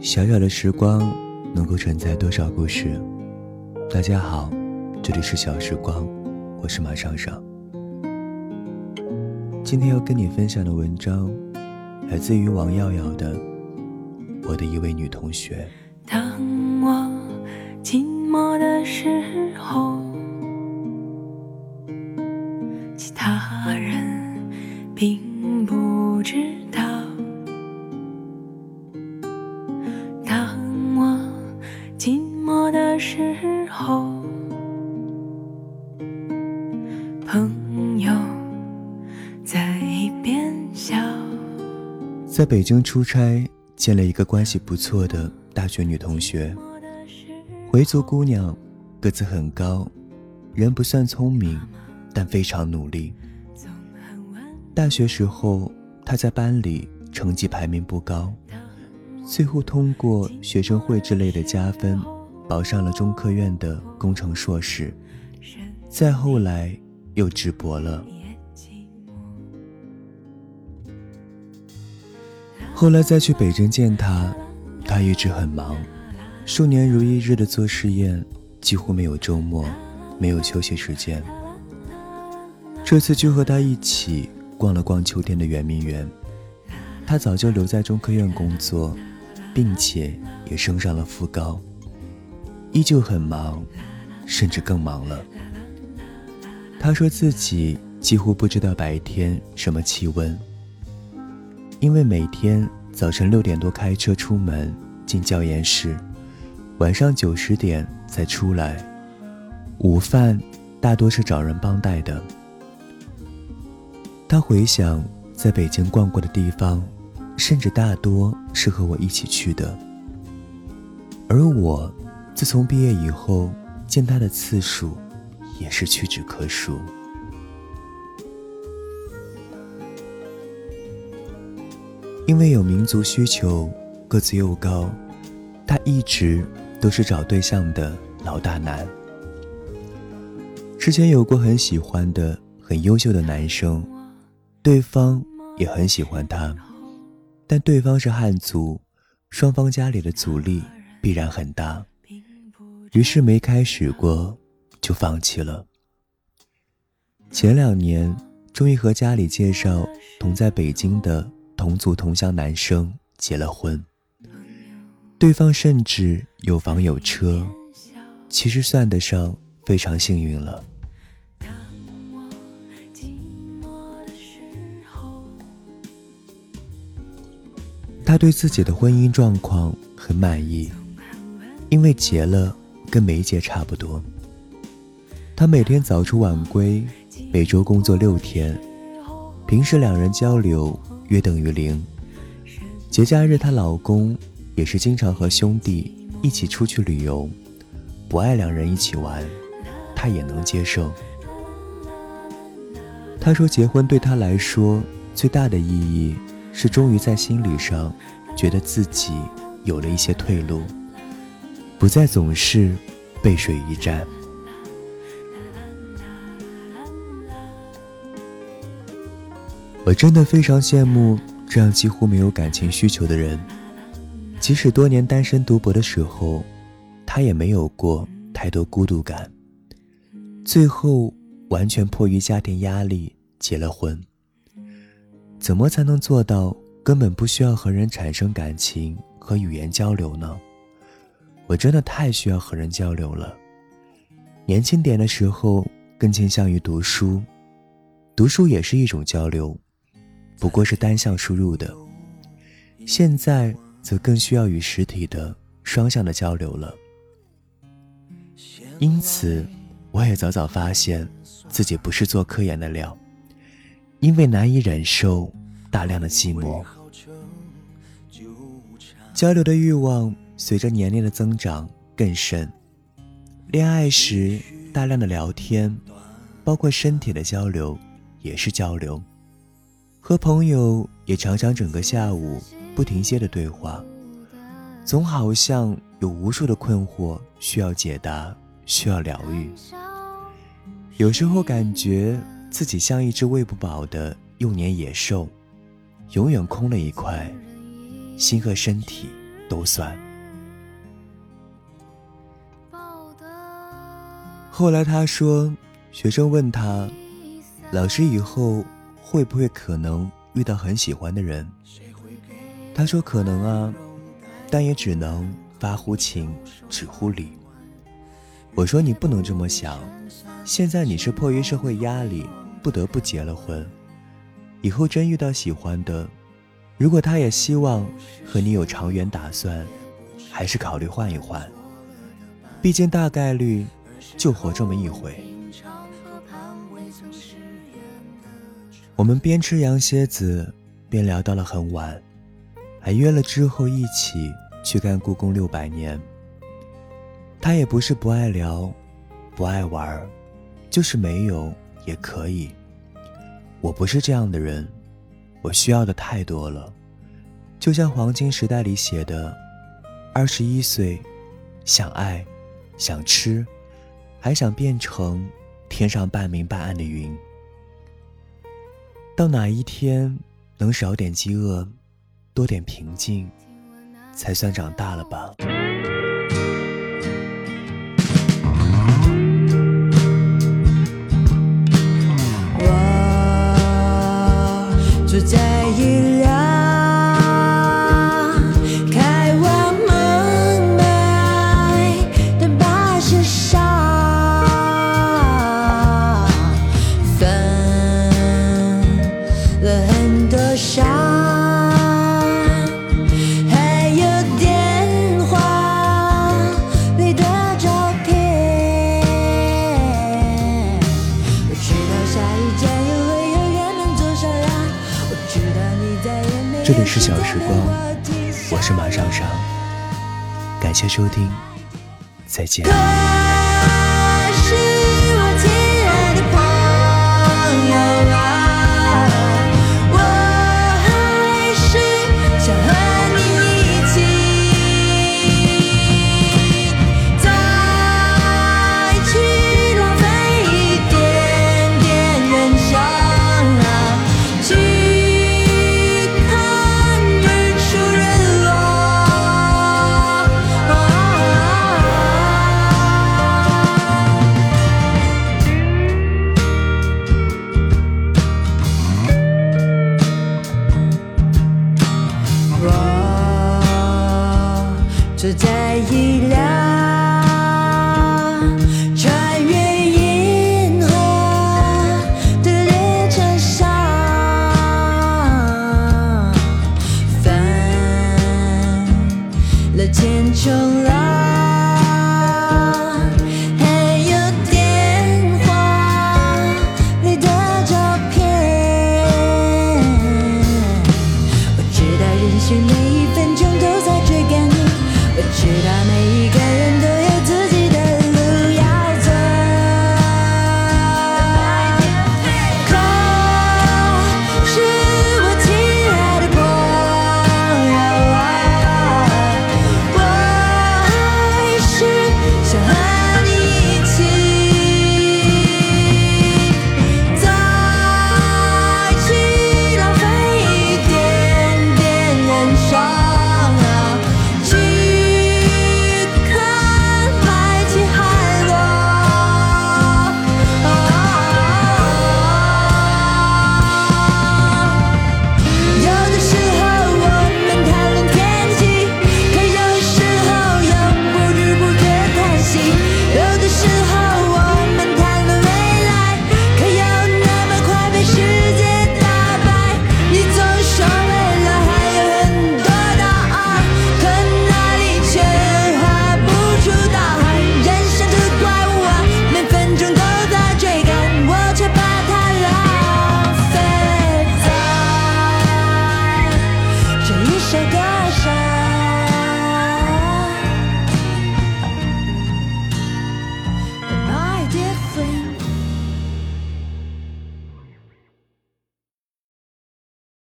小小的时光能够承载多少故事？大家好，这里是小时光，我是马尚尚。今天要跟你分享的文章，来自于王耀耀的《我的一位女同学》。当我寞的时候，其他人并不知道。当我寂寞的时候，朋友在一边笑。在北京出差，见了一个关系不错的大学女同学，回族姑娘，个子很高，人不算聪明，但非常努力。大学时候，她在班里成绩排名不高。最后通过学生会之类的加分，保上了中科院的工程硕士。再后来又直博了。后来再去北京见他，他一直很忙，数年如一日的做试验，几乎没有周末，没有休息时间。这次就和他一起逛了逛秋天的圆明园。他早就留在中科院工作。并且也升上了副高，依旧很忙，甚至更忙了。他说自己几乎不知道白天什么气温，因为每天早晨六点多开车出门进教研室，晚上九十点才出来，午饭大多是找人帮带的。他回想在北京逛过的地方。甚至大多是和我一起去的，而我自从毕业以后见他的次数也是屈指可数。因为有民族需求，个子又高，他一直都是找对象的老大难。之前有过很喜欢的、很优秀的男生，对方也很喜欢他。但对方是汉族，双方家里的阻力必然很大，于是没开始过就放弃了。前两年终于和家里介绍同在北京的同族同乡男生结了婚，对方甚至有房有车，其实算得上非常幸运了。他对自己的婚姻状况很满意，因为结了跟没结差不多。他每天早出晚归，每周工作六天，平时两人交流约等于零。节假日她老公也是经常和兄弟一起出去旅游，不爱两人一起玩，他也能接受。他说结婚对他来说最大的意义。是终于在心理上觉得自己有了一些退路，不再总是背水一战。我真的非常羡慕这样几乎没有感情需求的人，即使多年单身独博的时候，他也没有过太多孤独感。最后完全迫于家庭压力结了婚。怎么才能做到根本不需要和人产生感情和语言交流呢？我真的太需要和人交流了。年轻点的时候更倾向于读书，读书也是一种交流，不过是单向输入的。现在则更需要与实体的双向的交流了。因此，我也早早发现自己不是做科研的料。因为难以忍受大量的寂寞，交流的欲望随着年龄的增长更甚。恋爱时大量的聊天，包括身体的交流，也是交流。和朋友也常常整个下午不停歇的对话，总好像有无数的困惑需要解答，需要疗愈。有时候感觉自己像一只喂不饱的幼年野兽，永远空了一块，心和身体都酸。后来他说，学生问他，老师以后会不会可能遇到很喜欢的人？他说可能啊，但也只能发乎情，止乎礼。我说你不能这么想，现在你是迫于社会压力不得不结了婚，以后真遇到喜欢的，如果他也希望和你有长远打算，还是考虑换一换，毕竟大概率。就活这么一回。我们边吃羊蝎子边聊到了很晚，还约了之后一起去看故宫六百年。他也不是不爱聊，不爱玩，就是没有也可以。我不是这样的人，我需要的太多了。就像黄金时代里写的：“二十一岁，想爱，想吃。”还想变成天上半明半暗的云，到哪一天能少点饥饿，多点平静，才算长大了吧？这里是小时光，我是马上上，感谢收听，再见。